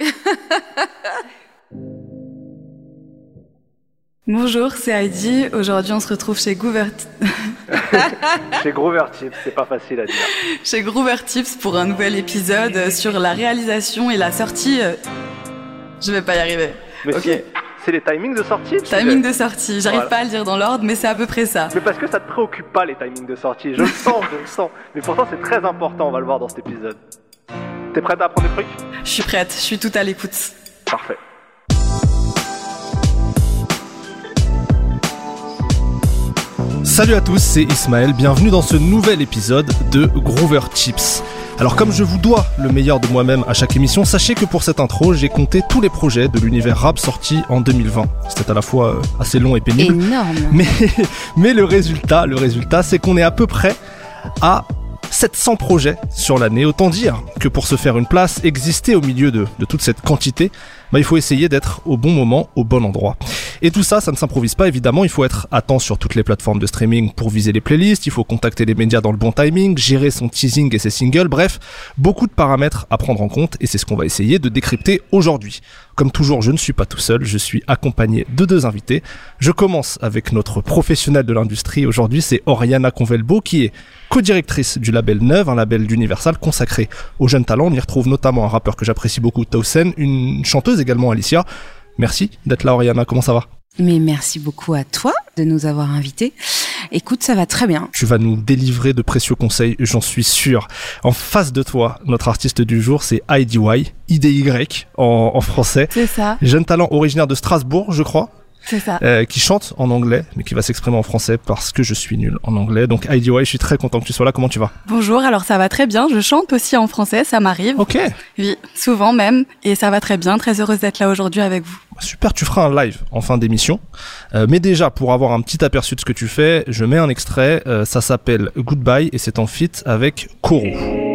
Bonjour, c'est Heidi. Aujourd'hui, on se retrouve chez Gouvert... chez Groover Tips, c'est pas facile à dire. chez Groover Tips pour un nouvel épisode sur la réalisation et la sortie. euh, Je vais pas y arriver. Mais ok. si, c'est les timings de sortie Timing de sortie. J'arrive Voilà. pas à le dire dans l'ordre, mais c'est à peu près ça. Mais parce que ça te préoccupe pas les timings de sortie, je le sens, je le sens. Mais pourtant c'est très important, on va le voir dans cet épisode. T'es prête à apprendre des trucs Je suis prête. Je suis tout à l'écoute. Parfait. Salut à tous, c'est Ismaël, bienvenue dans ce nouvel épisode de Groover Chips. Alors comme je vous dois le meilleur de moi-même à chaque émission, sachez que pour cette intro, j'ai compté tous les projets de l'univers rap sortis en 2020. C'était à la fois euh, assez long et pénible, Énorme. mais, mais le résultat, le résultat, c'est qu'on est à peu près à 700 projets sur l'année. Autant dire que pour se faire une place, exister au milieu de, de toute cette quantité, bah, il faut essayer d'être au bon moment, au bon endroit. Et tout ça, ça ne s'improvise pas évidemment. Il faut être à temps sur toutes les plateformes de streaming pour viser les playlists. Il faut contacter les médias dans le bon timing, gérer son teasing et ses singles. Bref, beaucoup de paramètres à prendre en compte et c'est ce qu'on va essayer de décrypter aujourd'hui. Comme toujours, je ne suis pas tout seul. Je suis accompagné de deux invités. Je commence avec notre professionnel de l'industrie aujourd'hui. C'est Oriana Convelbo qui est co-directrice du label Neuve, un label d'Universal consacré aux jeunes talents. On y retrouve notamment un rappeur que j'apprécie beaucoup, Tausen, une chanteuse également, Alicia. Merci d'être là, Oriana. Comment ça va? Mais merci beaucoup à toi de nous avoir invités. Écoute, ça va très bien. Tu vas nous délivrer de précieux conseils, j'en suis sûr. En face de toi, notre artiste du jour, c'est IDY, IDY en, en français. C'est ça. Jeune talent originaire de Strasbourg, je crois, ça. euh, qui chante en anglais, mais qui va s'exprimer en français parce que je suis nul en anglais. Donc IDY, je suis très content que tu sois là. Comment tu vas? Bonjour. Alors ça va très bien. Je chante aussi en français. Ça m'arrive. Ok, Oui, souvent même. Et ça va très bien. Très heureuse d'être là aujourd'hui avec vous. super. Tu feras un live en fin d'émission. Euh, mais déjà, pour avoir un petit aperçu de ce que tu fais, je mets un extrait. Euh, ça s'appelle Goodbye et c'est en feat avec Koro.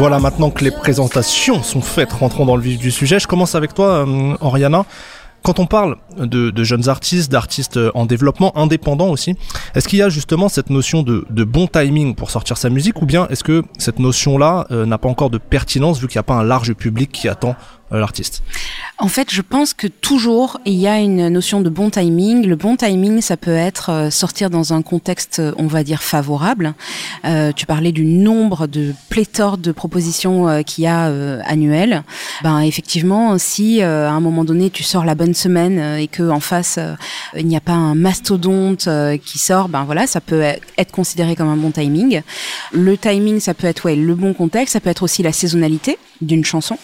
Voilà, maintenant que les présentations sont faites, rentrons dans le vif du sujet. Je commence avec toi, euh, Oriana. Quand on parle de, jeunes artistes, d'artistes en développement, indépendants aussi, est-ce qu'il y a justement cette notion de, bon timing pour sortir sa musique ou bien est-ce que cette notion-là euh, n'a pas encore de pertinence vu qu'il n'y a pas un large public qui attend euh, l'artiste En fait, je pense que toujours il y a une notion de bon timing. Le bon timing, ça peut être euh, sortir dans un contexte, euh, on va dire favorable. Euh, tu parlais du nombre de pléthore de propositions euh, qu'il y a euh, annuelles. Ben effectivement, si euh, à un moment donné tu sors la bonne semaine euh, et que en face euh, il n'y a pas un mastodonte euh, qui sort, ben voilà, ça peut être considéré comme un bon timing. Le timing, ça peut être ouais le bon contexte, ça peut être aussi la saisonnalité d'une chanson.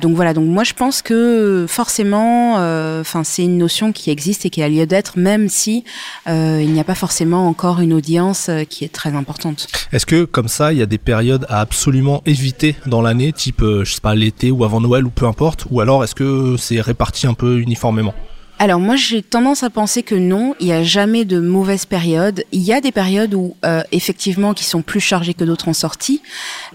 Donc voilà, donc moi je pense que forcément, euh, c'est une notion qui existe et qui a lieu d'être, même si euh, il n'y a pas forcément encore une audience euh, qui est très importante. Est-ce que comme ça, il y a des périodes à absolument éviter dans l'année, type, je sais pas, l'été ou avant Noël ou peu importe, ou alors est-ce que c'est réparti un peu uniformément? Alors moi j'ai tendance à penser que non, il n'y a jamais de mauvaise période. Il y a des périodes où euh, effectivement qui sont plus chargées que d'autres en sortie.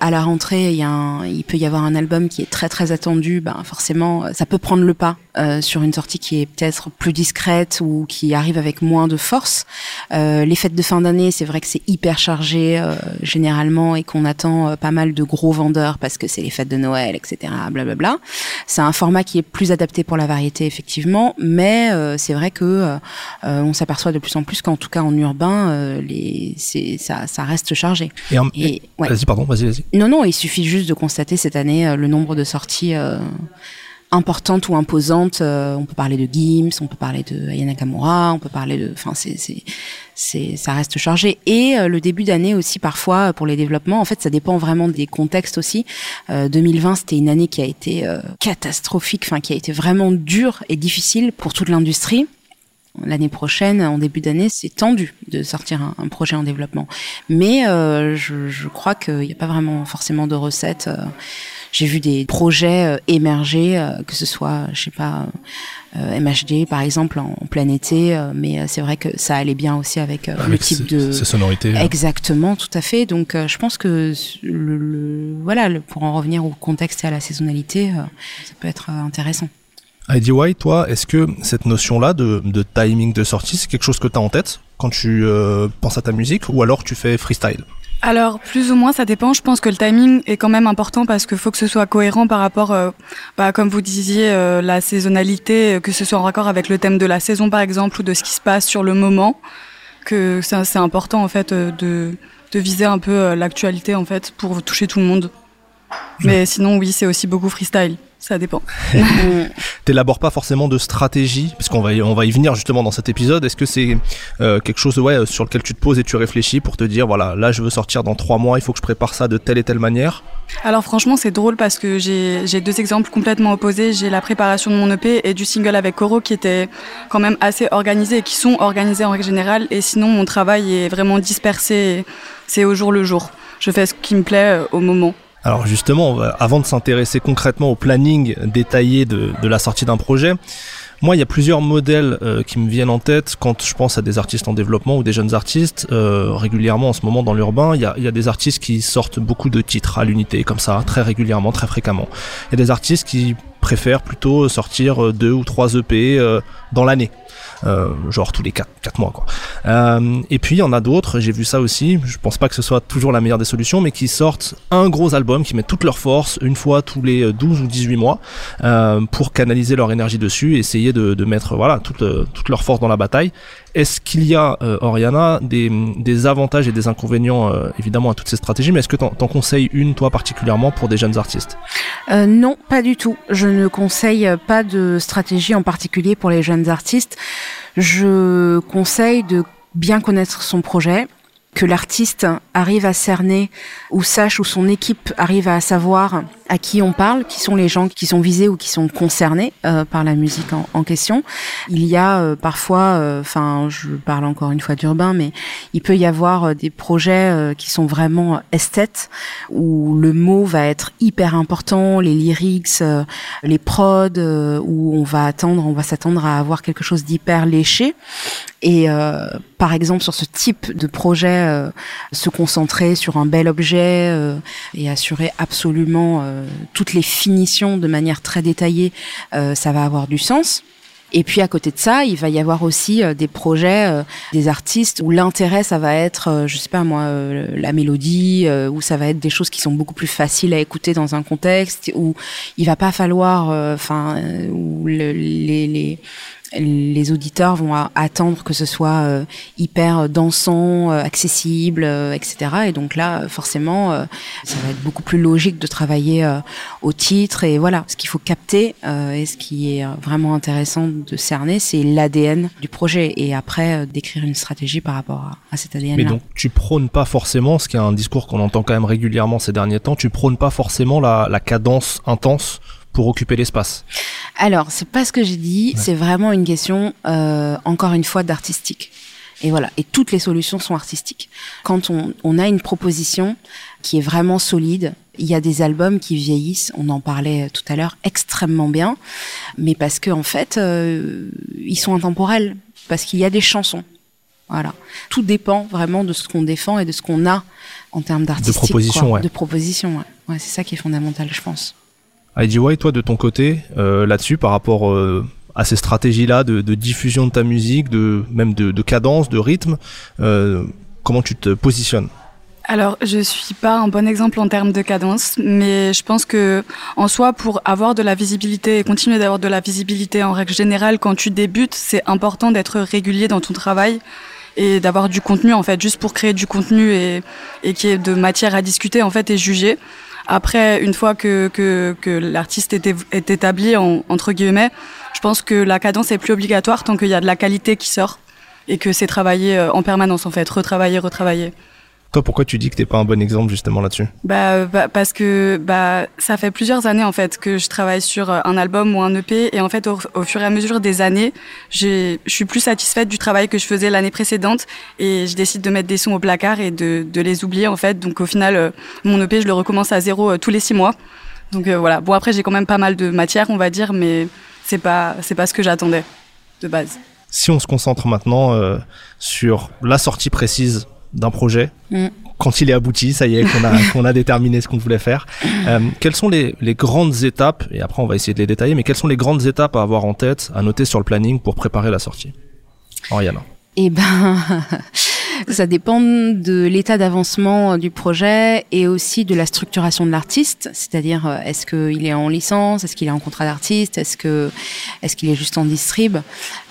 À la rentrée, il, y a un- il peut y avoir un album qui est très très attendu. Ben forcément, ça peut prendre le pas euh, sur une sortie qui est peut-être plus discrète ou qui arrive avec moins de force. Euh, les fêtes de fin d'année, c'est vrai que c'est hyper chargé euh, généralement et qu'on attend euh, pas mal de gros vendeurs parce que c'est les fêtes de Noël, etc. Blablabla. C'est un format qui est plus adapté pour la variété effectivement, mais euh, c'est vrai que on s'aperçoit de plus en plus qu'en tout cas en urbain, euh, les, c'est, ça, ça reste chargé. Et, en- Et ouais. Vas-y, pardon, vas-y, vas-y. Non, non, il suffit juste de constater cette année le nombre de sorties euh, importantes ou imposantes. Euh, on peut parler de Gims, on peut parler de Ayana Kamura, on peut parler de, enfin c'est c'est ça reste chargé. Et euh, le début d'année aussi parfois pour les développements. En fait, ça dépend vraiment des contextes aussi. 2020 c'était une année qui a été catastrophique, enfin qui a été vraiment dure et difficile pour toute l'industrie l'année prochaine, en début d'année, c'est tendu de sortir un, projet en développement. Mais euh, je, je, crois qu'il n'y a pas vraiment forcément de recettes. Euh. J'ai vu des projets euh, émerger, que ce soit, je sais pas, MHD par exemple en, plein été, mais c'est vrai que ça allait bien aussi avec, le type de ces sonorités. Exactement, tout à fait. Donc je pense que le, voilà, pour en revenir au contexte et à la saisonnalité, ça peut être intéressant. White, toi, est-ce que cette notion-là de, de, timing de sortie, c'est quelque chose que tu as en tête quand tu euh, penses à ta musique ou alors tu fais freestyle? Alors plus ou moins ça dépend. Je pense que le timing est quand même important parce qu'il faut que ce soit cohérent par rapport, euh, bah, comme vous disiez, euh, la saisonnalité, que ce soit en raccord avec le thème de la saison par exemple ou de ce qui se passe sur le moment. Que c'est important en fait de, de viser un peu l'actualité en fait pour toucher tout le monde. Mais sinon oui c'est aussi beaucoup freestyle. Ça dépend. T'élabores pas forcément de stratégie, parce qu'on va, y, on va y venir justement dans cet épisode. Est-ce que c'est euh, quelque chose ouais, sur lequel tu te poses et tu réfléchis pour te dire, voilà, là je veux sortir dans trois mois, il faut que je prépare ça de telle et telle manière? Alors franchement, c'est drôle parce que j'ai deux exemples complètement opposés. J'ai la préparation de mon EP et du single avec Coro qui étaient quand même assez organisés et qui sont organisés en règle générale. Et sinon, mon travail est vraiment dispersé. C'est au jour le jour. Je fais ce qui me plaît euh, au moment. Alors justement, avant de s'intéresser concrètement au planning détaillé de, la sortie d'un projet, moi, il y a plusieurs modèles euh, qui me viennent en tête quand je pense à des artistes en développement ou des jeunes artistes. Euh, régulièrement, en ce moment, dans l'urbain, il y a, y a, des artistes qui sortent beaucoup de titres à l'unité, comme ça, très régulièrement, très fréquemment. Il y a des artistes qui préfèrent plutôt sortir deux ou trois EP euh, dans l'année. Euh, genre tous les 4, 4 mois. Euh, et puis il y en a d'autres, j'ai vu ça aussi, je pense pas que ce soit toujours la meilleure des solutions, mais qui sortent un gros album, qui mettent toute leur force une fois tous les 12 ou 18 mois euh, pour canaliser leur énergie dessus, et essayer de, mettre voilà toute, toute leur force dans la bataille. Est-ce qu'il y a, Oriana, des, des, avantages et des inconvénients évidemment à toutes ces stratégies, mais est-ce que t'en, t'en conseilles une toi particulièrement pour des jeunes artistes? Non, pas du tout. Ne conseille pas de stratégie en particulier pour les jeunes artistes. Je conseille de bien connaître son projet, que l'artiste arrive à cerner ou sache ou son équipe arrive à savoir à qui on parle, qui sont les gens qui sont visés ou qui sont concernés euh, par la musique en, question. Il y a euh, parfois, euh, enfin, je parle encore une fois d'urbain, mais il peut y avoir des projets qui sont vraiment esthètes où le mot va être hyper important, les lyrics, les prods, où on va attendre, on va s'attendre à avoir quelque chose d'hyper léché. Et par exemple sur ce type de projet, se concentrer sur un bel objet et assurer absolument euh, toutes les finitions de manière très détaillée, euh, ça va avoir du sens. Et puis à côté de ça, il va y avoir aussi euh, des projets, des artistes où l'intérêt, ça va être, je sais pas moi, la mélodie, où ça va être des choses qui sont beaucoup plus faciles à écouter dans un contexte, où il va pas falloir, enfin, où les, les les auditeurs vont attendre que ce soit euh, hyper dansant, euh, accessible, euh, etc. Et donc là, forcément, ça va être beaucoup plus logique de travailler au titre. Et voilà, ce qu'il faut capter et ce qui est vraiment intéressant de cerner, c'est l'ADN du projet. Et après, d'écrire une stratégie par rapport à, cet ADN. -là. Mais donc, tu prônes pas forcément, ce qui est un discours qu'on entend quand même régulièrement ces derniers temps, tu prônes pas forcément la cadence intense pour occuper l'espace Alors, c'est pas ce que j'ai dit, c'est vraiment une question, euh, encore une fois, d'artistique. Et voilà, et toutes les solutions sont artistiques. Quand on, on, a une proposition qui est vraiment solide, il y a des albums qui vieillissent, on en parlait tout à l'heure, extrêmement bien, mais parce que en fait, euh, ils sont intemporels, parce qu'il y a des chansons. Voilà, tout dépend vraiment de ce qu'on défend et de ce qu'on a en termes d'artistique. De proposition, ouais. De proposition, ouais. ouais c'est ça qui est fondamental, je pense. IDY, toi de ton côté, euh, là-dessus, par rapport euh, à ces stratégies-là de, diffusion de ta musique, de même de, cadence, de rythme, euh, comment tu te positionnes? Alors, je suis pas un bon exemple en termes de cadence, mais je pense que en soi, pour avoir de la visibilité et continuer d'avoir de la visibilité en règle générale quand tu débutes, c'est important d'être régulier dans ton travail et d'avoir du contenu en fait, juste pour créer du contenu et, et qui est de matière à discuter en fait et juger. Après, une fois que, l'artiste est, établi, en- entre guillemets, je pense que la cadence est plus obligatoire tant qu'il y a de la qualité qui sort et que c'est travaillé euh, en permanence, en fait, retravailler, retravailler. Toi, pourquoi tu dis que t'es pas un bon exemple justement là-dessus Bah, bah, parce que bah ça fait plusieurs années en fait que je travaille sur euh, un album ou un EP et en fait au, au fur et à mesure des années, je suis plus satisfaite du travail que je faisais l'année précédente et je décide de mettre des sons au placard et de, de les oublier en fait. Donc au final euh, mon EP je le recommence à zéro euh, tous les six mois. Donc euh, voilà. Bon après j'ai quand même pas mal de matière on va dire mais c'est pas c'est pas ce que j'attendais de base. Si on se concentre maintenant euh, sur la sortie précise d'un projet, Mm. quand il est abouti, ça y est, qu'on a, qu'on a déterminé ce qu'on voulait faire, euh, quelles sont les, les grandes étapes, et après on va essayer de les détailler, mais quelles sont les grandes étapes à avoir en tête, à noter sur le planning pour préparer la sortie? Oriana. Eh ben, ça dépend de l'état d'avancement euh, du projet et aussi de la structuration de l'artiste. C'est-à-dire, euh, est-ce qu'il est en licence, est-ce qu'il est en contrat d'artiste, est-ce que, est-ce qu'il est juste en distrib?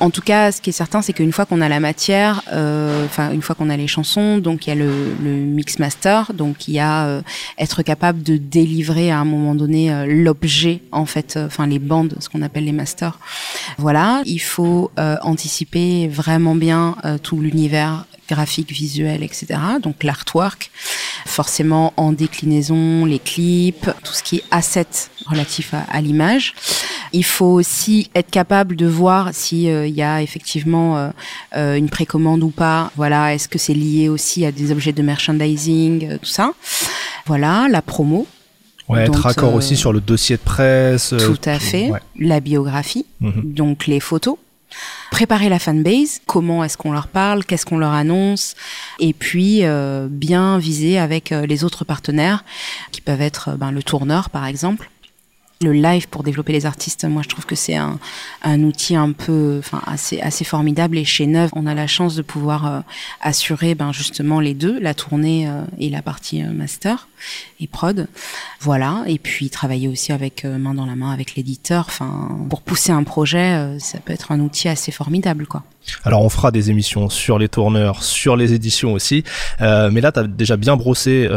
En tout cas, ce qui est certain, c'est qu'une fois qu'on a la matière, euh, enfin une fois qu'on a les chansons, donc il y a le, le mix master, donc il y a euh, être capable de délivrer à un moment donné l'objet, en fait, enfin les bandes, ce qu'on appelle les masters. Voilà, il faut anticiper vraiment bien tout l'univers graphique, visuel, etc. Donc l'artwork, forcément en déclinaison, les clips, tout ce qui est asset relatif à, à l'image. Il faut aussi être capable de voir s'il y a effectivement euh, euh, une précommande ou pas. Voilà, est-ce que c'est lié aussi à des objets de merchandising, euh, tout ça. Voilà, la promo, Ouais, être raccord euh, aussi sur le dossier de presse. euh, tout à fait. ouais. La biographie, Mhm. donc les photos. Préparer la fanbase, comment est-ce qu'on leur parle, qu'est-ce qu'on leur annonce, et puis euh, bien viser avec euh, les autres partenaires, qui peuvent être euh, ben, le tourneur par exemple. Le live pour développer les artistes, moi je trouve que c'est un, outil un peu, enfin assez assez formidable. Et chez Neuve, on a la chance de pouvoir euh, assurer ben justement les deux, la tournée euh, et la partie euh, master et prod. Voilà. Et puis travailler aussi avec main dans la main avec l'éditeur. Enfin, pour pousser un projet, ça peut être un outil assez formidable, quoi. Alors on fera des émissions sur les tourneurs, sur les éditions aussi, mais là tu as déjà bien brossé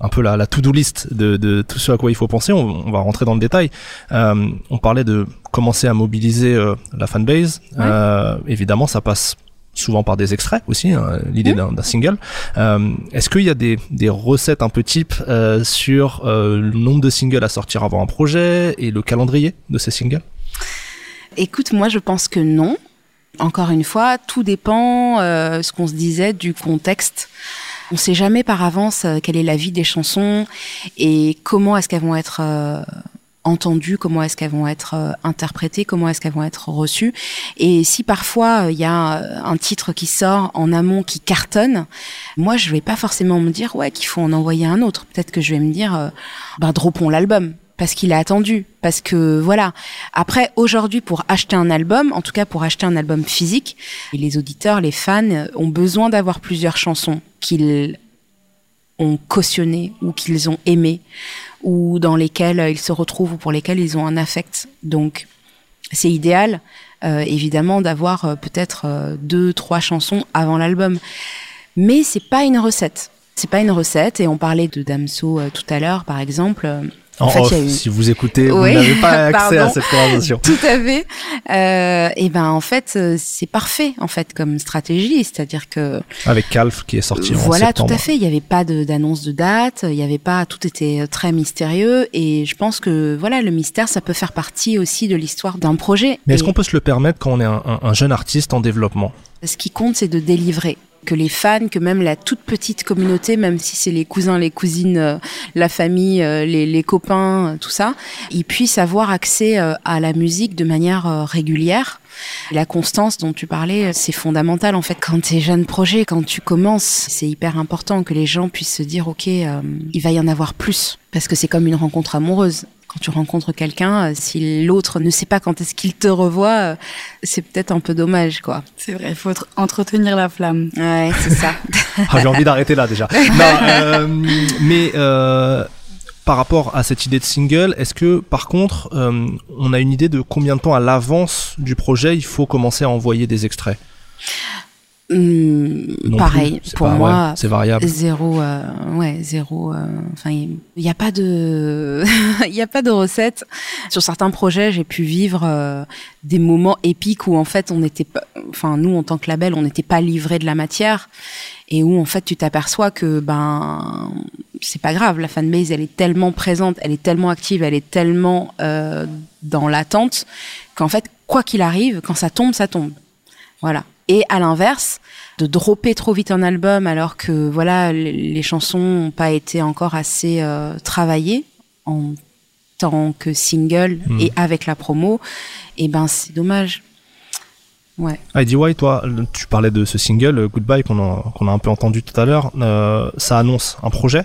un peu la, to-do list de, de tout ce à quoi il faut penser, on, on va rentrer dans le détail. Euh, on parlait de commencer à mobiliser euh, la fanbase, Euh, évidemment ça passe souvent par des extraits aussi, hein, l'idée d'un d'un single. Euh, Est-ce qu'il y a des, des recettes un peu types euh, sur euh, le nombre de singles à sortir avant un projet et le calendrier de ces singles? Écoute, moi je pense que non. Encore une fois, tout dépend, ce qu'on se disait, du contexte. On sait jamais par avance quelle est la vie des chansons et comment est-ce qu'elles vont être entendues, comment est-ce qu'elles vont être euh, interprétées, comment est-ce qu'elles vont être reçues. Et si parfois euh, il y a euh, un titre qui sort en amont qui cartonne, moi je vais pas forcément me dire ouais qu'il faut en envoyer un autre. Peut-être que je vais me dire euh, bah dropons l'album parce qu'il est attendu, parce que voilà. Après, aujourd'hui, pour acheter un album, en tout cas pour acheter un album physique, les auditeurs, les fans euh, ont besoin d'avoir plusieurs chansons qu'ils ont cautionnées ou qu'ils ont aimées ou dans lesquelles euh, ils se retrouvent ou pour lesquelles ils ont un affect. Donc, c'est idéal, euh, évidemment, d'avoir euh, peut-être deux, trois chansons avant l'album. Mais c'est pas une recette. C'est pas une recette. Et on parlait de Damso tout à l'heure, par exemple. En, En fait, off, eu- si vous écoutez, vous n'avez pas accès à cette conversation. Tout à fait. Euh, et ben en fait, euh, c'est parfait en fait comme stratégie, c'est-à-dire que Avec Calf qui est sorti en voilà, septembre. tout à fait. Il n'y avait pas d'annonce de, date, il y avait pas, tout était très mystérieux. Et je pense que voilà, le mystère, ça peut faire partie aussi de l'histoire d'un projet. Mais est-ce qu'on peut se le permettre quand on est un, un- un jeune artiste en développement? Ce qui compte, c'est de délivrer. Que les fans, que même la toute petite communauté, même si c'est les cousins, les cousines, euh, la famille, euh, les, copains, euh, tout ça, ils puissent avoir accès à la musique de manière régulière. La constance dont tu parlais, c'est fondamental en fait. Quand tu es jeune projet, quand tu commences, c'est hyper important que les gens puissent se dire, ok, euh, il va y en avoir plus, parce que c'est comme une rencontre amoureuse. Quand tu rencontres quelqu'un, euh, si l'autre ne sait pas quand est-ce qu'il te revoit, euh, c'est peut-être un peu dommage, quoi. C'est vrai, il faut tr- entretenir la flamme. Ouais, c'est ça. Ah, J'ai envie d'arrêter là déjà. Non, euh, mais euh, par rapport à cette idée de single, est-ce que par contre, euh, on a une idée de combien de temps à l'avance du projet il faut commencer à envoyer des extraits? Non pareil, pour pas- moi, ouais, c'est variable. Zéro, euh, ouais, zéro. euh, Enfin, il n'y a pas de, il y a pas de recette. Sur certains projets, j'ai pu vivre euh, des moments épiques où en fait, on n'était pas, enfin, nous en tant que label, on n'était pas livré de la matière et où en fait, tu t'aperçois que ben, c'est pas grave. La fanbase, elle est tellement présente, elle est tellement active, elle est tellement euh, dans l'attente qu'en fait, quoi qu'il arrive, quand ça tombe, ça tombe. Voilà. Et à l'inverse, de dropper trop vite un album alors que voilà les, chansons n'ont pas été encore assez euh, travaillées en tant que single Mhm. et avec la promo, et ben c'est dommage. Ouais. Heidi White, toi, tu parlais de ce single euh, Goodbye qu'on a, un peu entendu tout à l'heure. Euh, ça annonce un projet.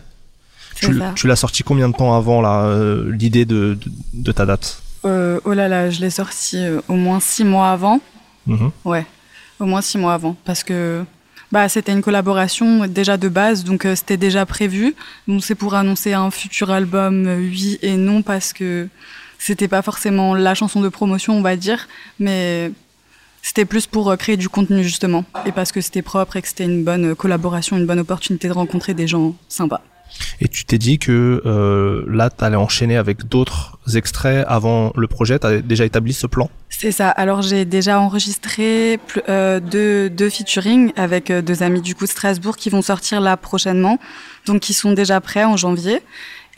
Tu, l'as sorti combien de temps avant euh, l'idée de, de, de ta date? Euh, oh là là, je l'ai sorti euh, au moins six mois avant. Mhm. Ouais, au moins six mois avant. Parce que bah, c'était une collaboration déjà de base, donc euh, c'était déjà prévu. Donc c'est pour annoncer un futur album, euh, oui et non, parce que c'était pas forcément la chanson de promotion, on va dire, mais c'était plus pour euh, créer du contenu justement. Et parce que c'était propre et que c'était une bonne collaboration, une bonne opportunité de rencontrer des gens sympas. Et tu t'es dit que euh, là, tu allais enchaîner avec d'autres extraits avant le projet. Tu as déjà établi ce plan? C'est ça. Alors j'ai déjà enregistré euh, deux, deux featuring avec euh, deux amis du coup de Strasbourg qui vont sortir là prochainement, donc qui sont déjà prêts en janvier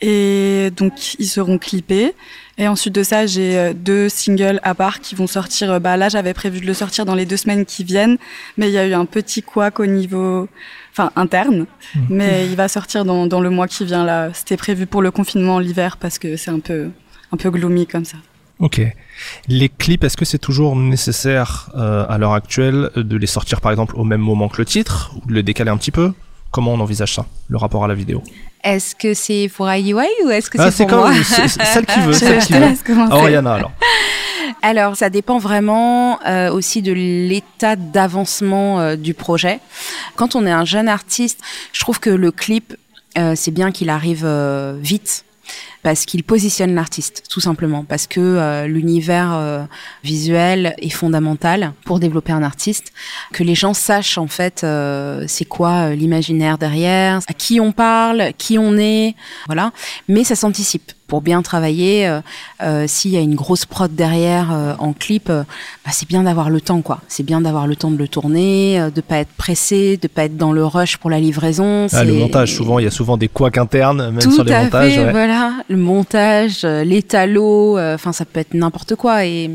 et donc ils seront clippés. Et ensuite de ça, j'ai deux singles à part qui vont sortir. Bah là, j'avais prévu de le sortir dans les deux semaines qui viennent, mais il y a eu un petit couac au niveau, enfin interne. Mais il va sortir dans, dans le mois qui vient là. C'était prévu pour le confinement l'hiver parce que c'est un peu un peu gloomy comme ça. Ok. Les clips, est-ce que c'est toujours nécessaire euh, à l'heure actuelle de les sortir par exemple au même moment que le titre ou de les décaler un petit peu? Comment on envisage ça, le rapport à la vidéo Est-ce que c'est pour IUI ou est-ce que Ah, c'est pour comme c'est- c'est celle qui veut, celle qui veut. Ah, Oriana alors. Alors, ça dépend vraiment euh, aussi de l'état d'avancement euh, du projet. Quand on est un jeune artiste, je trouve que le clip, euh, c'est bien qu'il arrive vite parce qu'il positionne l'artiste, tout simplement, parce que euh, l'univers euh, visuel est fondamental pour développer un artiste, que les gens sachent en fait euh, c'est quoi euh, l'imaginaire derrière, à qui on parle, qui on est, voilà. Mais ça s'anticipe pour bien travailler. euh, euh, S'il y a une grosse prod derrière euh, en clip, bah, c'est bien d'avoir le temps, quoi. C'est bien d'avoir le temps de le tourner, de pas être pressé, de pas être dans le rush pour la livraison. Ah, le montage, souvent, il y a souvent des couacs internes, même tout sur les à montages. fait, ouais. voilà, le montage, l'étalo, euh, enfin ça peut être n'importe quoi et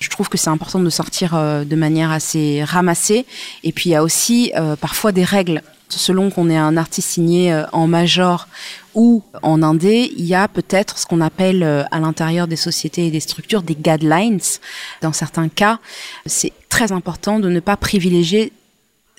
je trouve que c'est important de sortir de manière assez ramassée et puis il y a aussi euh, parfois des règles selon qu'on est un artiste signé euh, en major ou en indé, il y a peut-être ce qu'on appelle euh, à l'intérieur des sociétés et des structures des guidelines. Dans certains cas, c'est très important de ne pas privilégier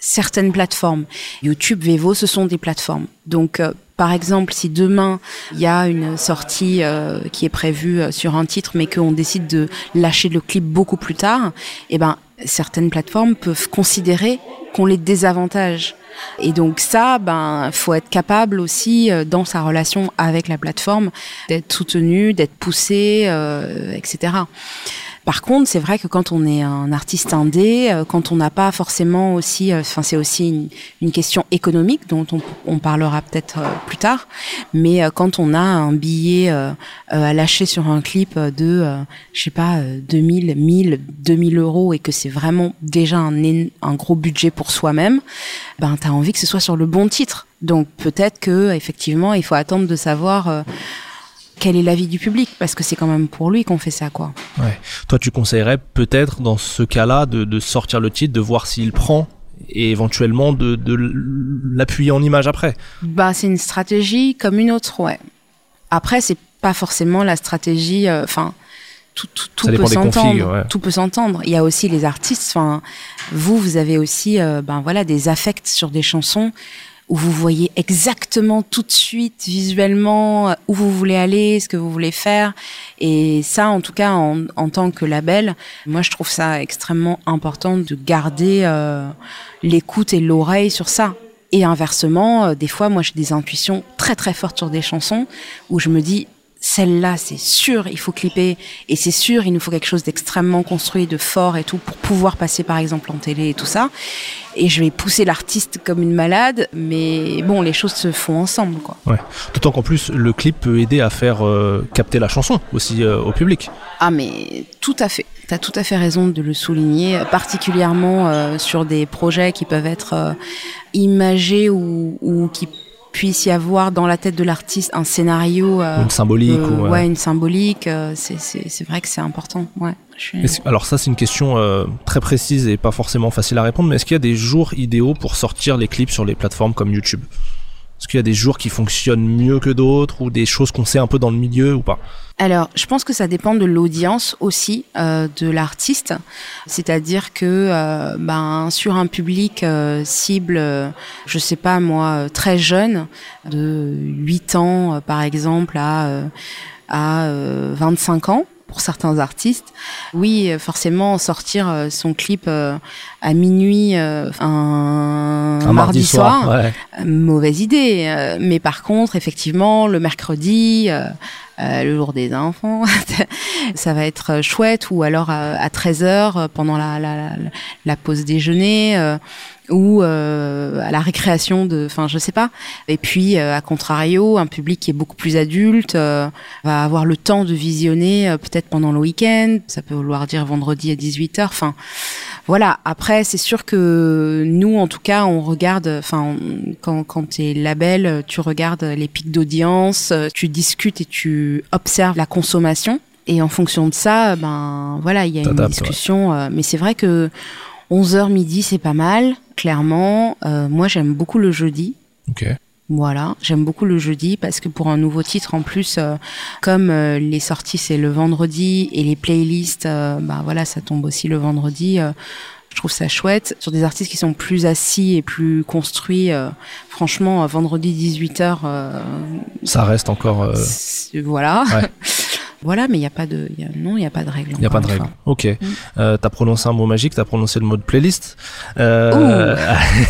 certaines plateformes. YouTube, Vevo, ce sont des plateformes. Donc, euh, par exemple, si demain il y a une sortie euh, qui est prévue euh, sur un titre, mais qu'on décide de lâcher le clip beaucoup plus tard, eh ben certaines plateformes peuvent considérer qu'on les désavantage. Et donc ça, ben faut être capable aussi euh, dans sa relation avec la plateforme d'être soutenu, d'être poussé, euh, etc. Par contre, c'est vrai que quand on est un artiste indé, euh, quand on n'a pas forcément aussi, euh, enfin c'est aussi une, une question économique dont on, on parlera peut-être euh, plus tard, mais quand on a un billet à lâcher sur un clip de, je sais pas, euh, 2000, 1000, 2000 euros et que c'est vraiment déjà un, un gros budget pour soi-même, ben t'as envie que ce soit sur le bon titre. Donc peut-être que effectivement il faut attendre de savoir quel est l'avis du public parce que c'est quand même pour lui qu'on fait ça quoi. Ouais. Toi, tu conseillerais peut-être dans ce cas-là de, de sortir le titre, de voir s'il prend et éventuellement de, de l'appuyer en image après? Bah, c'est une stratégie comme une autre, ouais. Après, c'est pas forcément la stratégie. euh, Enfin, tout, tout, tout Ça peut s'entendre. ouais. Tout peut s'entendre. Il y a aussi les artistes. Enfin, vous, vous avez aussi, euh, ben voilà, des affects sur des chansons où vous voyez exactement tout de suite visuellement euh, où vous voulez aller, ce que vous voulez faire. Et ça, en tout cas, en, en tant que label, moi, je trouve ça extrêmement important de garder euh, l'écoute et l'oreille sur ça. Et inversement, euh, des fois, moi, j'ai des intuitions très très fortes sur des chansons où je me dis celle-là, c'est sûr, il faut clipper, et c'est sûr, il nous faut quelque chose d'extrêmement construit, de fort et tout, pour pouvoir passer par exemple en télé et tout ça. Et je vais pousser l'artiste comme une malade, mais bon, les choses se font ensemble, quoi. Ouais. D'autant qu'en plus, le clip peut aider à faire euh, capter la chanson aussi euh, au public. Ah, mais tout à fait. Tu as tout à fait raison de le souligner, particulièrement euh, sur des projets qui peuvent être imagés ou, ou qui puisse y avoir dans la tête de l'artiste un scénario euh, une symbolique. euh, ou, ouais. ouais, une symbolique euh, c'est vrai que c'est important ouais suis- Alors ça c'est une question euh, très précise et pas forcément facile à répondre, mais est-ce qu'il y a des jours idéaux pour sortir les clips sur les plateformes comme YouTube? Est-ce qu'il y a des jours qui fonctionnent mieux que d'autres ou des choses qu'on sait un peu dans le milieu ou pas? Alors, je pense que ça dépend de l'audience aussi euh, de l'artiste. C'est-à-dire que euh, ben, sur un public euh, cible, je sais pas moi, très jeune, de 8 ans par exemple à, à euh, 25 ans, pour certains artistes, oui, euh, forcément, sortir euh, son clip euh, à minuit un, Un mardi soir, ouais. mauvaise idée. mais par contre, effectivement, le mercredi, euh, le jour des enfants, ça va être chouette. Ou alors à, à 13h, pendant la, la, la, la pause déjeuner, euh, ou euh, à la récréation de... Enfin, je sais pas. Et puis, euh, à contrario, un public qui est beaucoup plus adulte euh, va avoir le temps de visionner euh, peut-être pendant le week-end. Ça peut vouloir dire vendredi à 18h. Enfin, voilà. Après, c'est sûr que nous, en tout cas, on regarde. Enfin, quand quand t'es label, tu regardes les pics d'audience, euh, tu discutes et tu observes la consommation. Et en fonction de ça, ben voilà, il y a une discussion. euh, mais c'est vrai que 11h midi, c'est pas mal, clairement. Euh, moi, j'aime beaucoup le jeudi. Ok. Voilà, j'aime beaucoup le jeudi parce que pour un nouveau titre en plus, euh, comme euh, les sorties c'est le vendredi et les playlists, euh, bah voilà, ça tombe aussi le vendredi. euh, je trouve ça chouette. Sur des artistes qui sont plus assis et plus construits, euh, franchement, vendredi 18h, Ça reste encore. euh, voilà. Ouais. voilà, mais il n'y a pas de, il y a- non, il n'y a pas de règle. Il n'y a pas de règle. Ok. Euh, t'as prononcé un mot magique, t'as prononcé le mot de playlist. Euh,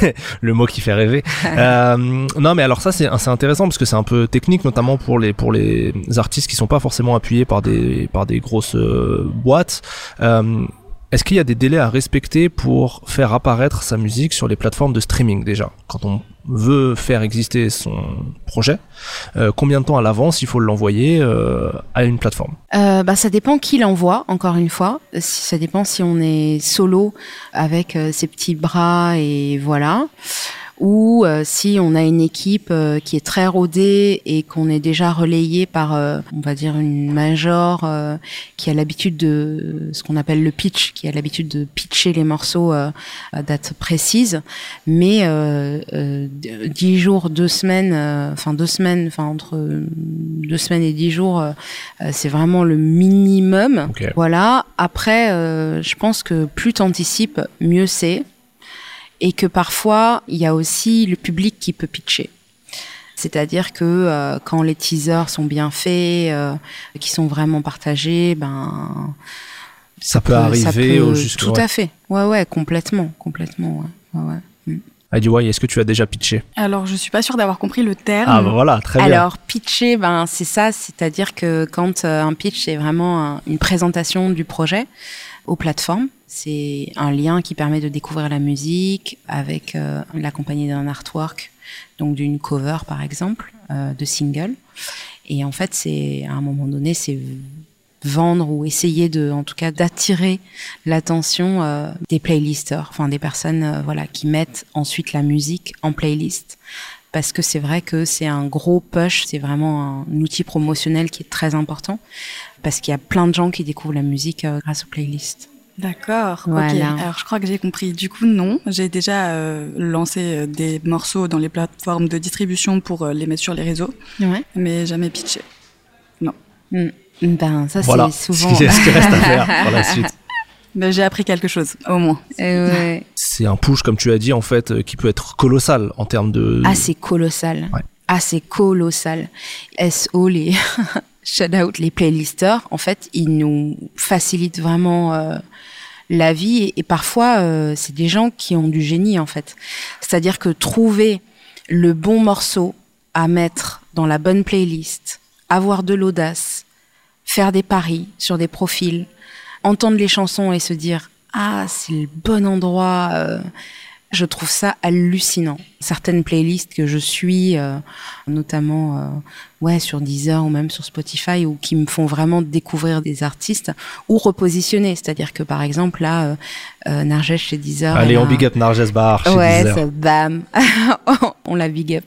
le mot qui fait rêver. Euh, non, mais alors ça, c'est intéressant parce que c'est un peu technique, notamment pour les, pour les artistes qui sont pas forcément appuyés par des, par des grosses boîtes. Est-ce qu'il y a des délais à respecter pour faire apparaître sa musique sur les plateformes de streaming déjà? Quand on veut faire exister son projet, euh, combien de temps à l'avance il faut l'envoyer euh, à une plateforme? Euh, bah, ça dépend qui l'envoie, encore une fois. Ça dépend si on est solo avec euh, ses petits bras et voilà. Ou euh, si on a une équipe euh, qui est très rodée et qu'on est déjà relayé par, euh, on va dire, une major euh, qui a l'habitude de ce qu'on appelle le pitch, qui a l'habitude de pitcher les morceaux euh, à date précise. Mais euh, euh, dix jours, deux semaines, euh, enfin deux semaines, enfin entre deux semaines et dix jours, c'est vraiment le minimum. Ok. Voilà. Après, euh, je pense que plus t'anticipes, mieux c'est. Et que parfois, il y a aussi le public qui peut pitcher. C'est-à-dire que euh, quand les teasers sont bien faits, euh, qui sont vraiment partagés, ben Ça peut peut- arriver peut- au jusque. Tout ouais. à fait. Ouais, ouais, complètement, complètement. Ouais, ouais, ouais. Adiwai, est-ce que tu as déjà pitché? Alors, je suis pas sûre d'avoir compris le terme. Ah bah voilà, très bien. Alors, pitcher, ben, c'est ça, c'est-à-dire que quand euh, un pitch, c'est vraiment un- une présentation du projet aux plateformes, c'est un lien qui permet de découvrir la musique avec euh, l'accompagné d'un artwork, donc d'une cover par exemple, euh, de single. Et en fait, c'est à un moment donné, c'est vendre ou essayer de, en tout cas, d'attirer l'attention euh, des playlisters, enfin des personnes, euh, voilà, qui mettent ensuite la musique en playlist parce que c'est vrai que c'est un gros push, c'est vraiment un outil promotionnel qui est très important parce qu'il y a plein de gens qui découvrent la musique euh, grâce aux playlists. D'accord. Voilà. Alors, je crois que j'ai compris. Du coup, non. J'ai déjà euh, lancé euh, des morceaux dans les plateformes de distribution pour euh, les mettre sur les réseaux, Ouais. mais jamais pitché. Ben ça Voilà, c'est ce souvent. qui ce qui reste à faire pour la suite. Mais j'ai appris quelque chose, au moins. Euh, ouais. C'est un push, comme tu as dit, en fait, euh, qui peut être colossal en termes de. Ah c'est colossal. Ouais. Ah c'est colossal. SO les shout out les playlisters, en fait ils nous facilitent vraiment. euh, la vie et, parfois euh, c'est des gens qui ont du génie en fait. C'est-à-dire que trouver le bon morceau à mettre dans la bonne playlist avoir de l'audace, faire des paris sur des profils, entendre les chansons et se dire ah c'est le bon endroit. euh, je trouve ça hallucinant. Certaines playlists que je suis, euh, notamment euh, ouais sur Deezer ou même sur Spotify, ou qui me font vraiment découvrir des artistes ou repositionner. C'est-à-dire que par exemple là, euh, euh, Narges chez Deezer, Allez, on a- big up Narges Bar chez ouais, Deezer. ça, bam, on la big up.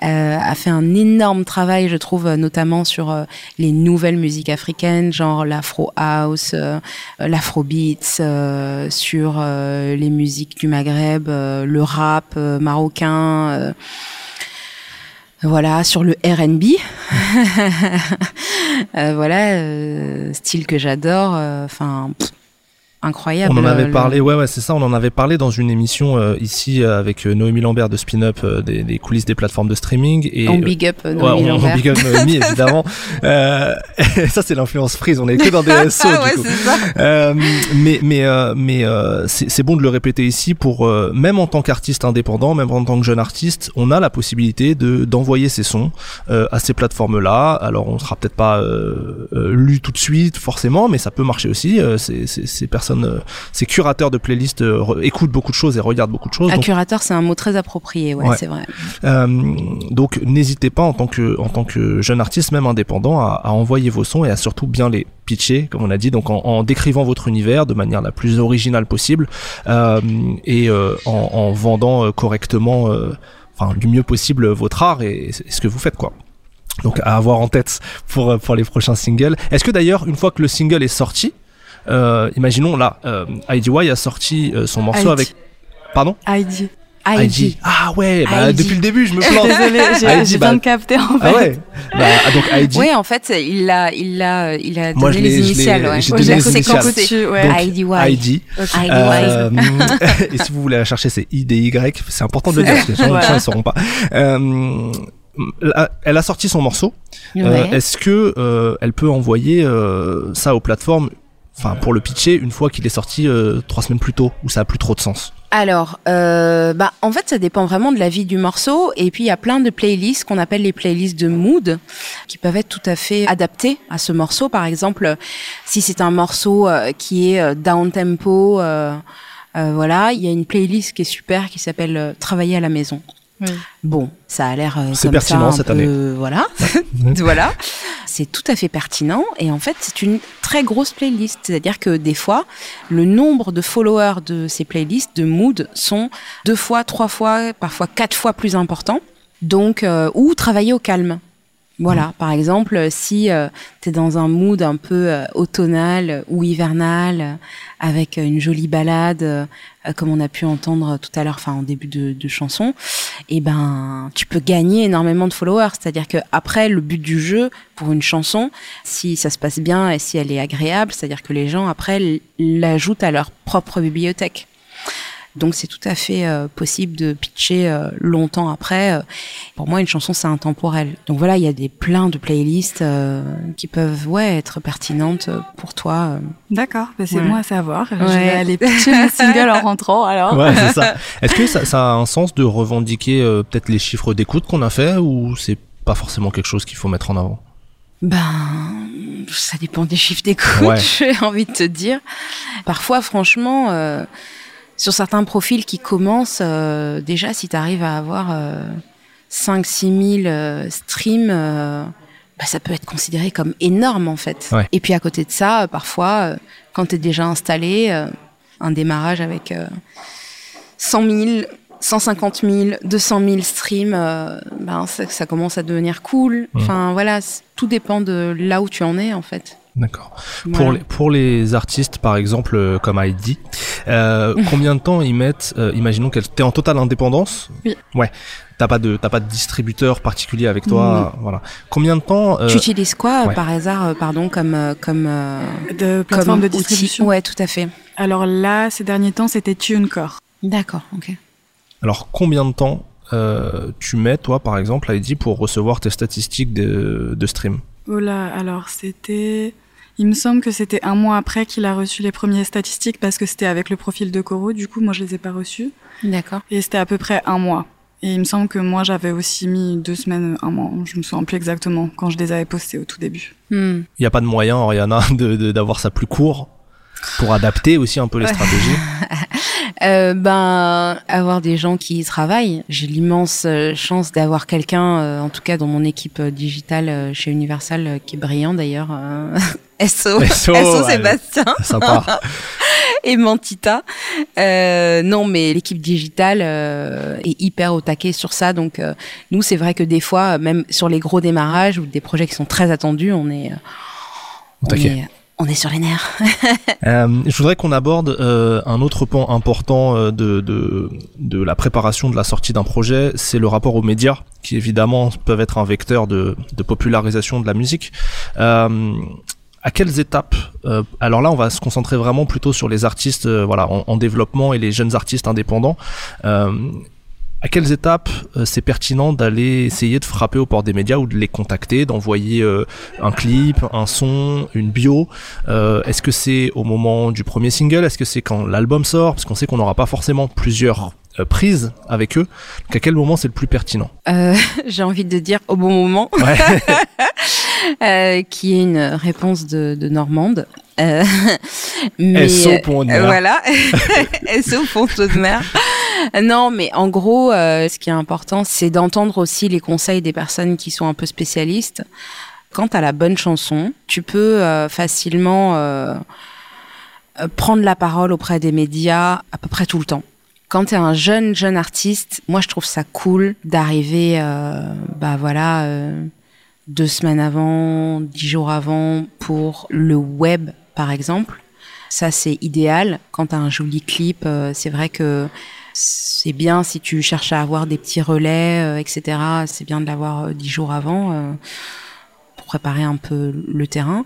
A fait un énorme travail, je trouve, notamment sur les nouvelles musiques africaines, genre l'afro house, l'afro beats, sur les musiques du Maghreb, le rap marocain. Euh, voilà, sur le R&B, Euh, voilà, euh, style que j'adore. Enfin, incroyable. On en avait le- parlé, ouais, ouais, c'est ça. On en avait parlé dans une émission euh, ici euh, avec euh, Noémie Lambert de Spin Up, euh, des, des coulisses des plateformes de streaming. Et On big up euh, Ouais, Noémie on Lambert. big up Noémie, évidemment. Euh, ça, c'est l'influence freeze. On est que dans des SO, du ouais, coup. ça. Euh, mais mais euh, mais euh, c'est bon de le répéter ici pour euh, même en tant qu'artiste indépendant, même en tant que jeune artiste, on a la possibilité de d'envoyer ses sons euh, à ces plateformes-là. Alors on sera peut-être pas euh, euh, lu tout de suite forcément, mais ça peut marcher aussi. Euh, ces, ces, ces personnes, euh, ces curateurs de playlists euh, écoutent beaucoup de choses et regardent beaucoup de choses. Un Donc, curateur, c'est un mot très approprié, ouais, Ouais. c'est vrai. euh, donc n'hésitez pas en tant que en tant que jeune artiste, même indépendant, à, à envoyer vos sons et à surtout bien les pitcher, comme on a dit, donc en, en décrivant votre univers de manière la plus originale possible euh, et euh, en, en vendant correctement, euh, enfin du mieux possible votre art et, et ce que vous faites quoi. Donc à avoir en tête pour pour les prochains singles. Est-ce que d'ailleurs une fois que le single est sorti, euh, imaginons là, euh, IDY a sorti euh, son morceau ID. avec, pardon, Heidi. ID. Ah ouais, bah, ID. depuis le début je me plante. Désolée, j'ai bah- bien de capter en fait. Ah ouais bah, ah, Donc Heidi, Oui, en fait, il a, il a, il a Moi, donné je les initiales. Ouais. j'ai Ouais, donné les initiales. Dessus, ouais. Donc, Euh, et si vous voulez la chercher, c'est IDY. C'est important de le dire, parce que les gens, gens, ils sauront pas. Euh, elle a sorti son morceau. Euh, Ouais. Est-ce que euh, elle peut envoyer euh, ça aux plateformes, enfin pour le pitcher, une fois qu'il est sorti euh, trois semaines plus tôt, où ça a plus trop de sens Alors, euh, bah, en fait, ça dépend vraiment de la vie du morceau. Et puis, il y a plein de playlists qu'on appelle les playlists de mood, qui peuvent être tout à fait adaptées à ce morceau. Par exemple, si c'est un morceau euh, qui est down tempo, euh, euh, voilà, il y a une playlist qui est super qui s'appelle euh, Travailler à la maison. Oui. Bon, ça a l'air euh, C'est comme pertinent ça, un cette peu- année. Voilà, voilà. C'est tout à fait pertinent et en fait c'est une très grosse playlist. C'est-à-dire que des fois, le nombre de followers de ces playlists de mood sont deux fois, trois fois, parfois quatre fois plus importants. Donc, euh, ou travailler au calme. Voilà, par exemple, si tu es dans un mood un peu euh, automnal ou hivernal, euh, avec euh, une jolie balade, euh, euh, comme on a pu entendre tout à l'heure, enfin en début de, de chanson, et ben tu peux gagner énormément de followers. C'est-à-dire que après le but du jeu pour une chanson, si ça se passe bien et si elle est agréable, c'est-à-dire que les gens après l'ajoutent à leur propre bibliothèque. Donc c'est tout à fait euh, possible de pitcher euh, longtemps après. Euh, Pour moi, une chanson c'est intemporel. Donc voilà, il y a des plein de playlists euh, qui peuvent ouais être pertinentes pour toi. D'accord, bah, c'est Ouais. bon à savoir. Je Ouais. vais aller pitcher mon single en rentrant alors. Ouais, c'est ça. Est-ce que ça, ça a un sens de revendiquer euh, peut-être les chiffres d'écoute qu'on a fait ou c'est pas forcément quelque chose qu'il faut mettre en avant? Ben, ça dépend des chiffres d'écoute, Ouais. j'ai envie de te dire. Parfois, franchement, euh, sur certains profils qui commencent, euh, déjà, si tu arrives à avoir euh, 5-6 000 euh, streams, euh, bah, ça peut être considéré comme énorme, en fait. Ouais. Et puis, à côté de ça, euh, parfois, euh, quand tu es déjà installé, euh, un démarrage avec euh, 100 000, 150 000, 200 000 streams, euh, ben, ça, ça commence à devenir cool. Mmh. Enfin, voilà, tout dépend de là où tu en es, en fait. D'accord. Pour, les, pour les artistes, par exemple, euh, comme Heidi, euh, combien de temps ils mettent euh, Imaginons qu'elle t'es en totale indépendance? Oui. Ouais. T'as pas de t'as pas de distributeur particulier avec toi. Voilà. Combien de temps euh, Tu utilises quoi, ouais. par hasard, euh, pardon, comme comme euh, De plateforme comme de outil? distribution? Ouais, tout à fait. Alors là, ces derniers temps, c'était TuneCore. D'accord, ok. Alors combien de temps euh, tu mets toi, par exemple, Heidi, pour recevoir tes statistiques de, de stream? Oh là, alors c'était. Il me semble que c'était un mois après qu'il a reçu les premières statistiques parce que c'était avec le profil de Coro. Du coup, moi, je les ai pas reçus. D'accord. Et c'était à peu près un mois. Et il me semble que moi, j'avais aussi mis deux semaines, un mois. Je me souviens plus exactement quand je les avais postés au tout début. Hmm. Il n'y a pas de moyen, Oriana, de, de- d'avoir ça plus court pour adapter aussi un peu les stratégies. Euh, ben, avoir des gens qui y travaillent. J'ai l'immense euh, chance d'avoir quelqu'un, euh, en tout cas dans mon équipe digitale chez Universal, qui est brillant d'ailleurs. SO, SO, SO. Sébastien Sympa. et Mantita. Euh, non, mais l'équipe digitale euh, est hyper au taquet sur ça. Donc, euh, nous, c'est vrai que des fois, même sur les gros démarrages ou des projets qui sont très attendus, on est, Au on taquet. est, on est sur les nerfs. Euh, je voudrais qu'on aborde euh, un autre pan important euh, de, de, la préparation de la sortie d'un projet, c'est le rapport aux médias, qui évidemment peuvent être un vecteur de, popularisation de la musique. À quelles étapes Alors là, on va se concentrer vraiment plutôt sur les artistes, voilà, en développement et les jeunes artistes indépendants. À quelles étapes euh, c'est pertinent d'aller essayer de frapper aux portes des médias ou de les contacter, d'envoyer euh, un clip, un son, une bio? Euh, Est-ce que c'est au moment du premier single? Est-ce que c'est quand l'album sort? Parce qu'on sait qu'on n'aura pas forcément plusieurs euh, prises avec eux. Donc à quel moment c'est le plus pertinent? Euh, J'ai envie de dire au bon moment. Ouais. euh, qui est une réponse de, de Normande. Euh, mais, SO mer. voilà, SO pont de mer. Non, mais en gros, euh, ce qui est important, c'est d'entendre aussi les conseils des personnes qui sont un peu spécialistes. Quand tu la bonne chanson, tu peux euh, facilement euh, euh, prendre la parole auprès des médias à peu près tout le temps. Quand tu un jeune, jeune artiste, moi je trouve ça cool d'arriver, euh, bah voilà, euh, deux semaines avant, dix jours avant pour le web, par exemple. Ça, c'est idéal. Quand tu un joli clip, euh, c'est vrai que c'est bien si tu cherches à avoir des petits relais, euh, etc. C'est bien de l'avoir euh, dix jours avant euh, pour préparer un peu le terrain.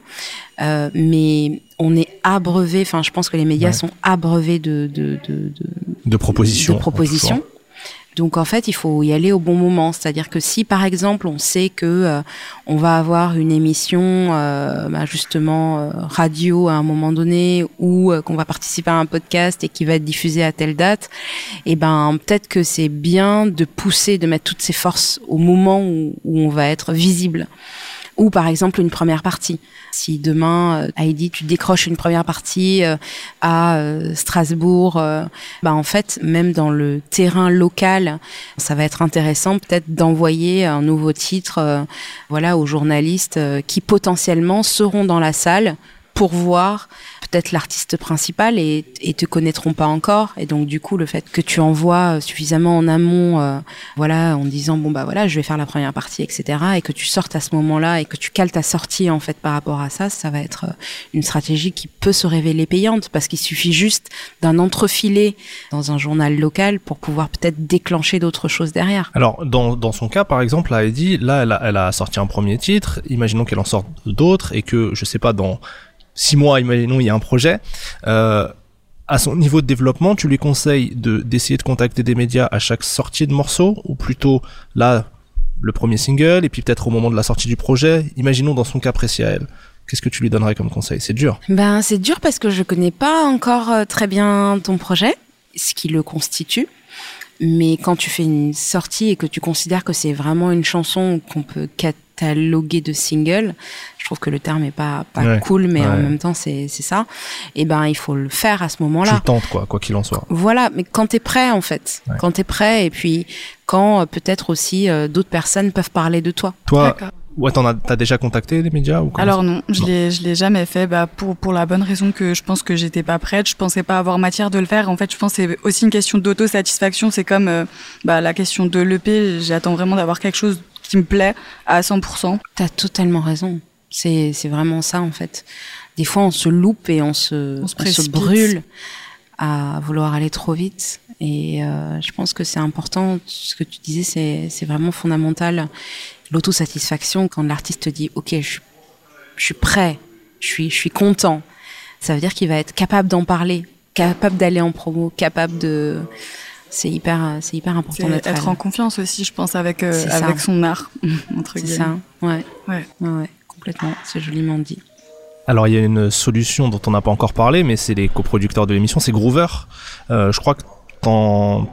Euh, mais on est abreuvé, enfin, je pense que les médias Ouais. sont abreuvés de, de, de, de, De propositions. de propositions. Donc en fait, il faut y aller au bon moment. C'est-à-dire que si par exemple on sait que euh, on va avoir une émission euh, bah, justement euh, radio à un moment donné ou euh, qu'on va participer à un podcast et qui va être diffusé à telle date, et ben peut-être que c'est bien de pousser, de mettre toutes ses forces au moment où, où on va être visible. Ou par exemple une première partie. Si demain, euh, Heidi, tu décroches une première partie euh, à euh, Strasbourg, bah en fait, même dans le terrain local, ça va être intéressant peut-être d'envoyer un nouveau titre, voilà, aux journalistes qui potentiellement seront dans la salle pour voir peut-être l'artiste principal et, et te connaîtront pas encore et donc du coup le fait que tu envoies suffisamment en amont euh, voilà en disant bon bah voilà je vais faire la première partie etc et que tu sortes à ce moment-là et que tu cales ta sortie en fait par rapport à ça ça va être euh, une stratégie qui peut se révéler payante parce qu'il suffit juste d'un entrefilet dans un journal local pour pouvoir peut-être déclencher d'autres choses derrière Alors, dans, dans son cas, par exemple, à Heidi, là, elle a, elle a sorti un premier titre. Imaginons qu'elle en sorte d'autres et que, je sais pas, dans six mois, imaginons, il y a un projet. Euh, à son niveau de développement, tu lui conseilles de d'essayer de contacter des médias à chaque sortie de morceau ou plutôt là le premier single et puis peut-être au moment de la sortie du projet. Imaginons dans son cas précis à elle. Qu'est-ce que tu lui donnerais comme conseil? C'est dur. Ben, c'est dur parce que je connais pas encore euh, très bien ton projet, ce qui le constitue. Mais quand tu fais une sortie et que tu considères que c'est vraiment une chanson qu'on peut cataloguer de single, je trouve que le terme est pas, pas Ouais, cool, mais en même temps c'est c'est ça. Et ben il faut le faire à ce Tu moment-là. le tentes quoi, quoi qu'il en soit. Voilà, mais quand t'es prêt en fait, Ouais. quand t'es prêt et puis quand euh, peut-être aussi euh, d'autres personnes peuvent parler de toi. Toi, D'accord. Ouais, t'en as, t'as déjà contacté les médias ou Alors non, je Non. l'ai, je l'ai jamais fait. Bah pour pour la bonne raison que je pense que j'étais pas prête. Je pensais pas avoir matière de le faire. En fait, je pense que c'est aussi une question d'autosatisfaction. C'est comme euh, bah la question de l'EP. J'attends vraiment d'avoir quelque chose qui me plaît à 100%. T'as totalement raison. C'est c'est vraiment ça en fait. Des fois on se loupe et on se On se on précipite. brûle à vouloir aller trop vite. Et euh, je pense que c'est important. Ce que tu disais c'est c'est vraiment fondamental. L'autosatisfaction quand l'artiste te dit ok je suis je suis prêt, je suis je suis content. Ça veut dire qu'il va être capable d'en parler, capable d'aller en promo, capable de c'est hyper c'est hyper important d'être être en confiance aussi, je pense, avec euh, avec son art entre c'est guillemets. ça ouais Ouais. ouais complètement c'est joliment dit Alors il y a une solution dont on n'a pas encore parlé, mais c'est les coproducteurs de l'émission, c'est Groover. Euh, je crois que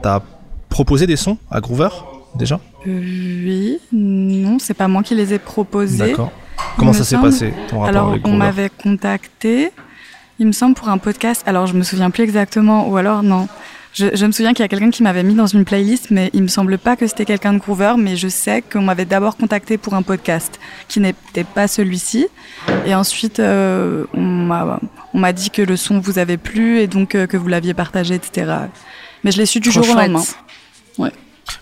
t'as proposé des sons à Groover? Déjà Oui, non, c'est pas moi qui les ai proposés. D'accord. Comment ça s'est passé ton rapport Alors, avec on m'avait contacté, il me semble, pour un podcast. Alors, je me souviens plus exactement, ou alors, non. Je, je me souviens qu'il y a quelqu'un qui m'avait mis dans une playlist, mais il me semble pas que c'était quelqu'un de Groover, mais je sais qu'on m'avait d'abord contacté pour un podcast qui n'était pas celui-ci. Et ensuite, euh, on m'a dit que le son vous avait plu et donc euh, que vous l'aviez partagé, etc. Mais je l'ai su du Trop jour au lendemain. Ouais,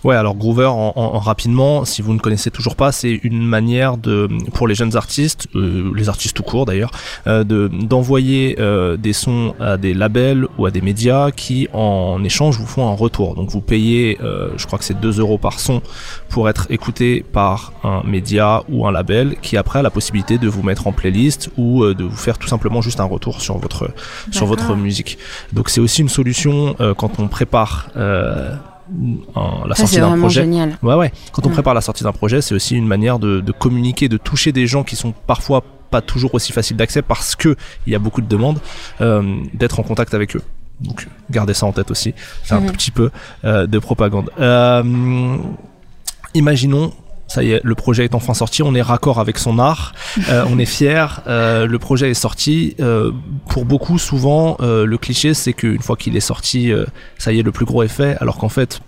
alors Groover, en, en- en rapidement, si vous ne connaissez toujours pas, c'est une manière de, pour les jeunes artistes, euh, les artistes tout court d'ailleurs, euh, de d'envoyer euh, des sons à des labels ou à des médias qui, en échange, vous font un retour. Donc vous payez, euh, je crois que c'est 2 euros par son pour être écouté par un média ou un label qui après a la possibilité de vous mettre en playlist ou euh, de vous faire tout simplement juste un retour sur votre sur votre musique. Donc c'est aussi une solution euh, quand on prépare euh, un- la Ça, sortie d'un projet. génial. Ouais, ouais. Quand on prépare la sortie d'un projet, c'est aussi une manière de, de communiquer, de toucher des gens qui sont parfois pas toujours aussi faciles d'accès parce que il y a beaucoup de demandes, euh, d'être en contact avec eux. Donc, gardez ça en tête aussi. C'est un Mhm. tout petit peu euh, de propagande. Euh, imaginons. Ça y est, le projet est enfin sorti. On est raccord avec son art. Euh, on est fier. Euh, le projet est sorti. Euh, pour beaucoup, souvent, euh, le cliché, c'est qu'une fois qu'il est sorti, euh, ça y est, le plus gros est fait. Alors qu'en fait,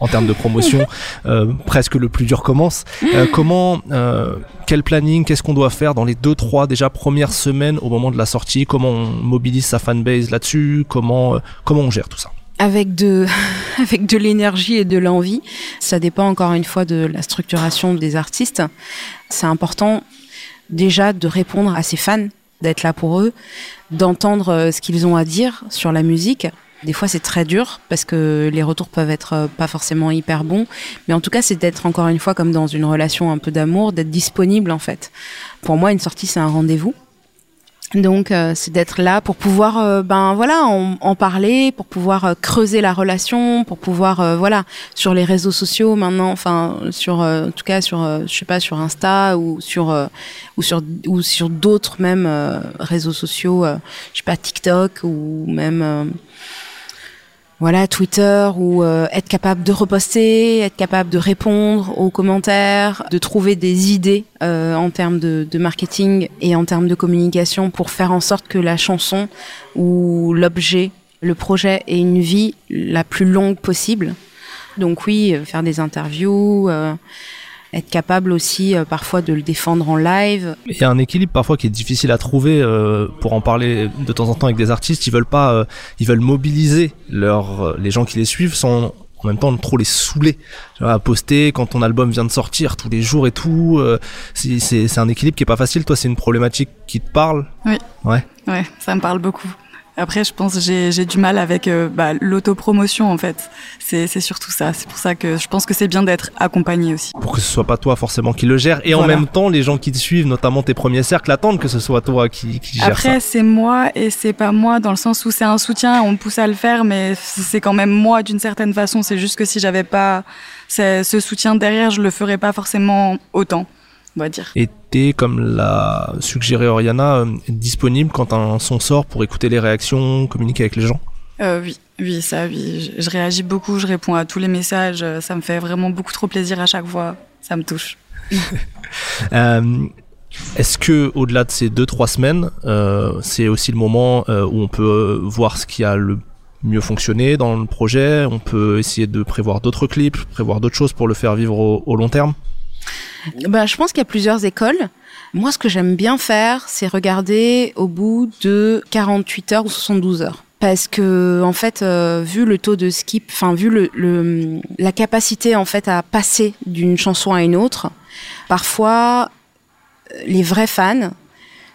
en termes de promotion, euh, presque le plus dur commence. Euh, comment, euh, quel planning, qu'est-ce qu'on doit faire dans les deux, trois déjà premières semaines au moment de la sortie? Comment on mobilise sa fanbase là-dessus? Comment, euh, comment on gère tout ça? Avec de, avec de l'énergie et de l'envie. Ça dépend encore une fois de la structuration des artistes. C'est important déjà de répondre à ses fans, d'être là pour eux, d'entendre euh, ce qu'ils ont à dire sur la musique. Des fois, c'est très dur parce que les retours peuvent être euh, pas forcément hyper bons. Mais en tout cas, c'est d'être encore une fois comme dans une relation un peu d'amour, d'être disponible en fait. Pour moi, une sortie, c'est un rendez-vous. Donc, euh, c'est d'être là pour pouvoir, euh, ben voilà, en, en parler, pour pouvoir euh, creuser la relation, pour pouvoir, euh, voilà, sur les réseaux sociaux maintenant, enfin, sur, en tout cas, sur, je sais pas, sur Insta ou sur, ou sur, ou sur d'autres même réseaux sociaux, je sais pas, TikTok ou même, voilà, Twitter, ou euh, être capable de reposter, être capable de répondre aux commentaires, de trouver des idées euh, en termes de, marketing et en termes de communication pour faire en sorte que la chanson ou l'objet, le projet ait une vie la plus longue possible. Donc oui, euh, faire des interviews, euh, être capable aussi euh, parfois de le défendre en live. Il y a un équilibre parfois qui est difficile à trouver euh, pour en parler de temps en temps avec des artistes. Ils veulent pas, euh, ils veulent mobiliser leurs, euh, les gens qui les suivent sans en même temps trop les saouler tu vois, à poster quand ton album vient de sortir tous les jours et tout. euh, c'est- un équilibre qui est pas facile. Toi, c'est une problématique qui te parle? Ouais, ça me parle beaucoup. Après, je pense que j'ai du mal avec euh, bah, l'autopromotion, en fait. C'est surtout ça. C'est pour ça que je pense que c'est bien d'être accompagné aussi. pour que ce soit pas toi forcément qui le gère et en même temps les gens qui te suivent notamment tes premiers cercles attendent que ce soit toi qui, qui gère Après, c'est moi et c'est pas moi dans le sens où c'est un soutien, on me pousse à le faire, mais c'est quand même moi d'une certaine façon. C'est juste que si j'avais pas ce ce soutien derrière, je le ferais pas forcément autant, on va dire. t'es comme l'a suggéré Oriana euh, disponible quand un son sort pour écouter les réactions communiquer avec les gens? Euh, oui, oui, ça, oui. Je, je réagis beaucoup, je réponds à tous les messages. euh, Ça me fait vraiment beaucoup trop plaisir à chaque fois. Ça me touche. Euh, Est-ce que au-delà de ces deux trois semaines, euh, c'est aussi le moment où on peut voir ce qui a le mieux fonctionné dans le projet? On peut essayer de prévoir d'autres clips, prévoir d'autres choses pour le faire vivre au, au long terme? Bah, je pense qu'il y a plusieurs écoles. Moi, ce que j'aime bien faire, c'est regarder au bout de 48 heures ou 72 heures. Parce que, en fait, euh, vu le taux de skip, enfin, vu le, la capacité, en fait, à passer d'une chanson à une autre, parfois, euh, les vrais fans,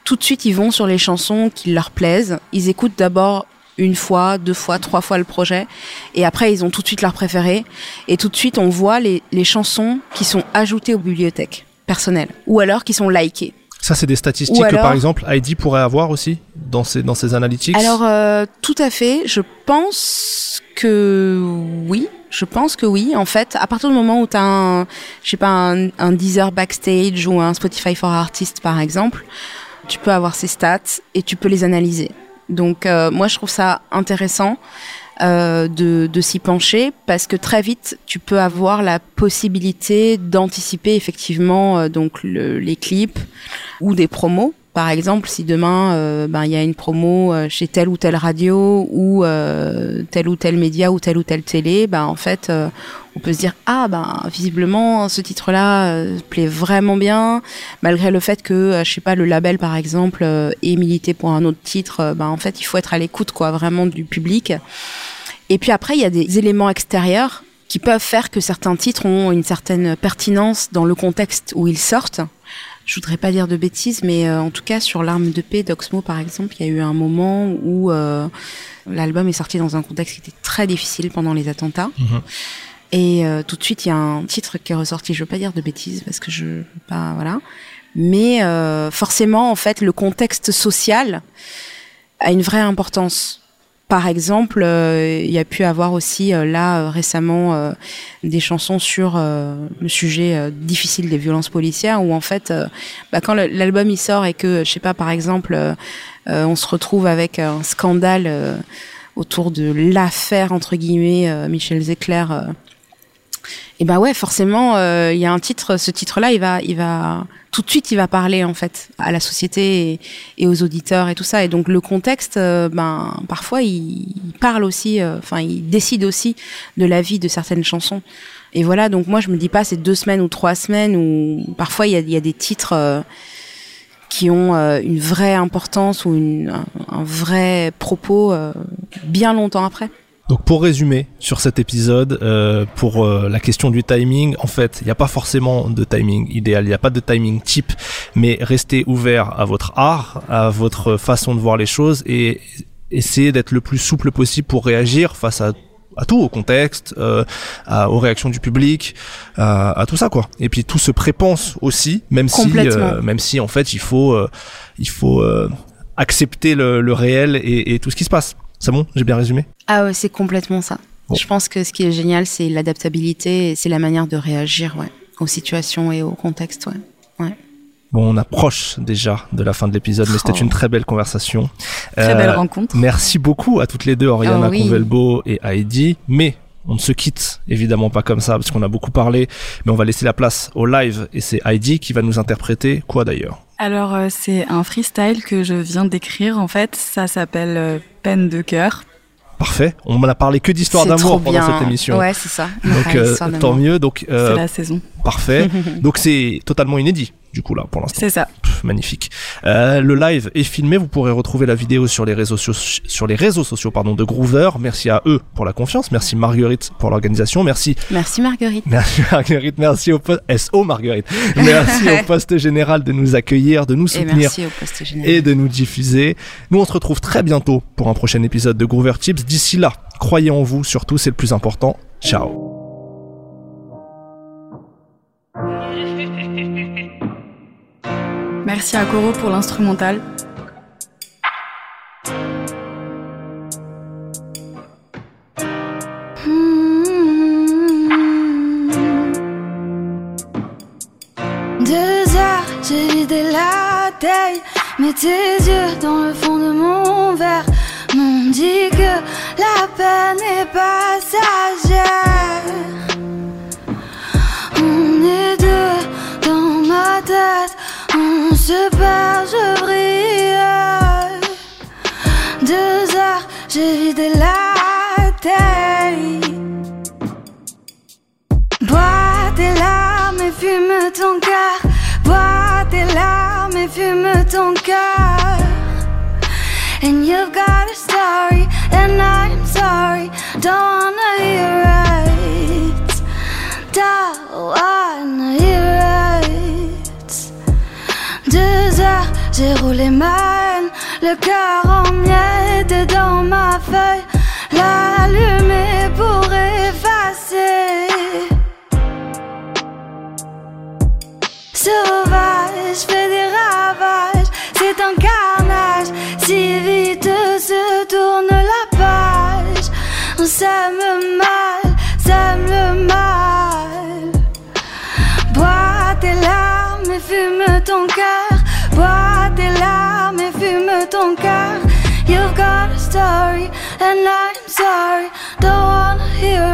tout de suite, ils vont sur les chansons qui leur plaisent. Ils écoutent d'abord une fois, deux fois, trois fois le projet. Et après, ils ont tout de suite leur préféré. Et tout de suite, on voit les, les chansons qui sont ajoutées aux bibliothèques personnelles. Ou alors qui sont likées. Ça, c'est des statistiques que par exemple Heidi pourrait avoir aussi dans ses dans ses analytics. Alors, euh, tout à fait. Je pense que oui. Je pense que oui. En fait, à partir du moment où tu as un, je sais pas, un, un Deezer Backstage ou un Spotify for Artists, par exemple, tu peux avoir ces stats et tu peux les analyser. Donc, euh, moi, je trouve ça intéressant euh, de, de s'y pencher parce que très vite tu peux avoir la possibilité d'anticiper effectivement euh, donc le- les clips ou des promos. Par exemple, si demain euh, ben il y a une promo euh, chez telle ou telle radio ou euh, tel ou tel média ou telle ou telle télé, ben en fait euh, on peut se dire ah ben visiblement ce titre-là plaît vraiment bien. Malgré le fait que je sais pas le label par exemple ait milité pour un autre titre ben en fait il faut être à l'écoute quoi vraiment du public et puis après il y a des éléments extérieurs qui peuvent faire que certains titres ont une certaine pertinence dans le contexte où ils sortent je voudrais pas dire de bêtises, mais euh, en tout cas sur l'arme de paix d'Oxmo par exemple, il y a eu un moment où euh, l'album est sorti dans un contexte qui était très difficile pendant les attentats. Mhm. Et euh, tout de suite, il y a un titre qui est ressorti. Je veux pas dire de bêtises parce que je veux pas voilà, mais euh, forcément en fait le contexte social a une vraie importance. Par exemple, euh, il y a pu avoir aussi euh, là euh, récemment des chansons sur le sujet difficile des violences policières où en fait bah, quand l'album il sort et que je sais pas par exemple on se retrouve avec un scandale autour de l'affaire entre guillemets Michel Zecler et ben ouais forcément euh, il y a un titre ce titre là il va il va tout de suite il va parler en fait à la société et, aux auditeurs et tout ça. Et donc le contexte euh, ben parfois il, parle aussi euh, enfin il décide aussi de la vie de certaines chansons. Et voilà donc moi je me dis pas c'est deux semaines ou trois semaines ou parfois il y a, des titres qui ont une vraie importance ou un, vrai propos bien longtemps après Donc pour résumer sur cet épisode, euh, pour euh, la question du timing, en fait, il n'y a pas forcément de timing idéal, il n'y a pas de timing type, mais restez ouvert à votre art, à votre façon de voir les choses et essayez d'être le plus souple possible pour réagir face à à tout, au contexte, euh, à- aux réactions du public, à, à tout ça quoi. Et puis tout se prépense aussi, même si, euh, même si en fait il faut, euh, il faut euh, accepter le, le réel et, et tout ce qui se passe. C'est bon, j'ai bien résumé? Ah ouais, c'est complètement ça. Bon. Je pense que ce qui est génial, c'est l'adaptabilité et c'est la manière de réagir ouais, aux situations et au contexte. Ouais. Bon, on approche déjà de la fin de l'épisode, mais c'était Oh. une très belle conversation. Très Euh, belle rencontre. Merci beaucoup à toutes les deux, Oriana Oh oui. Convelbo et Heidi. Mais on ne se quitte évidemment pas comme ça, parce qu'on a beaucoup parlé, mais on va laisser la place au live, et c'est Heidi qui va nous interpréter quoi d'ailleurs? Alors, euh, c'est un freestyle que je viens d'écrire. En fait, ça s'appelle euh, Peine de cœur. Parfait, on m'en a parlé que d'histoire d'amour pendant bien. cette émission. Ouais, c'est ça. Donc Ouais, euh, tant mieux, donc euh, C'est la saison. parfait. donc c'est totalement inédit du coup là pour l'instant. C'est ça. Pff, magnifique. Euh, le live est filmé, vous pourrez retrouver la vidéo sur les réseaux, soci- sur les réseaux sociaux pardon, de Groover. Merci à eux pour la confiance, merci Marguerite pour l'organisation, merci, Merci Marguerite. merci Marguerite, merci au poste, SO Marguerite, merci au poste général de nous accueillir, de nous Et soutenir merci au poste général. et de nous diffuser. Nous on se retrouve très bientôt pour un prochain épisode de Groover Tips. D'ici là, croyez en vous, surtout c'est le plus important. Ciao. Merci à Coro pour l'instrumental. Deux heures, j'ai vidé la taille. Mets tes And you've got a story, and I'm sorry. Don't wanna hear it. Don't wanna hear it. Deux heures, j'ai roulé ma haine, le cœur en miettes dans ma feuille. L'allumer pour fume ton cœur. Bois tes larmes et fume ton cœur. You've got a story, and I'm sorry, don't wanna hear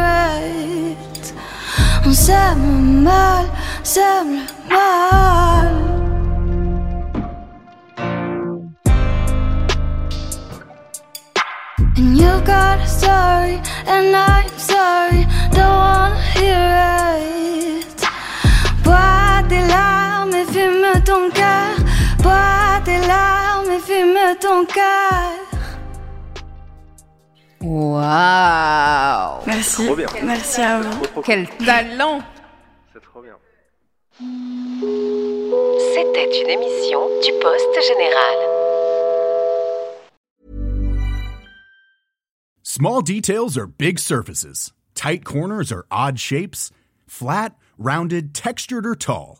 it. On s'aime mal, s'aime mal. And you got a story, and I'm sorry, don't wanna hear it. Fume ton cœur. Bois tes larmes et fume ton cœur. Waouh Merci. Trop bien. Merci à vous. Trop, trop Quel talent C'est trop bien. C'était une émission du Poste Général. Small details are big surfaces. Tight corners are odd shapes. Flat, rounded, textured, or tall.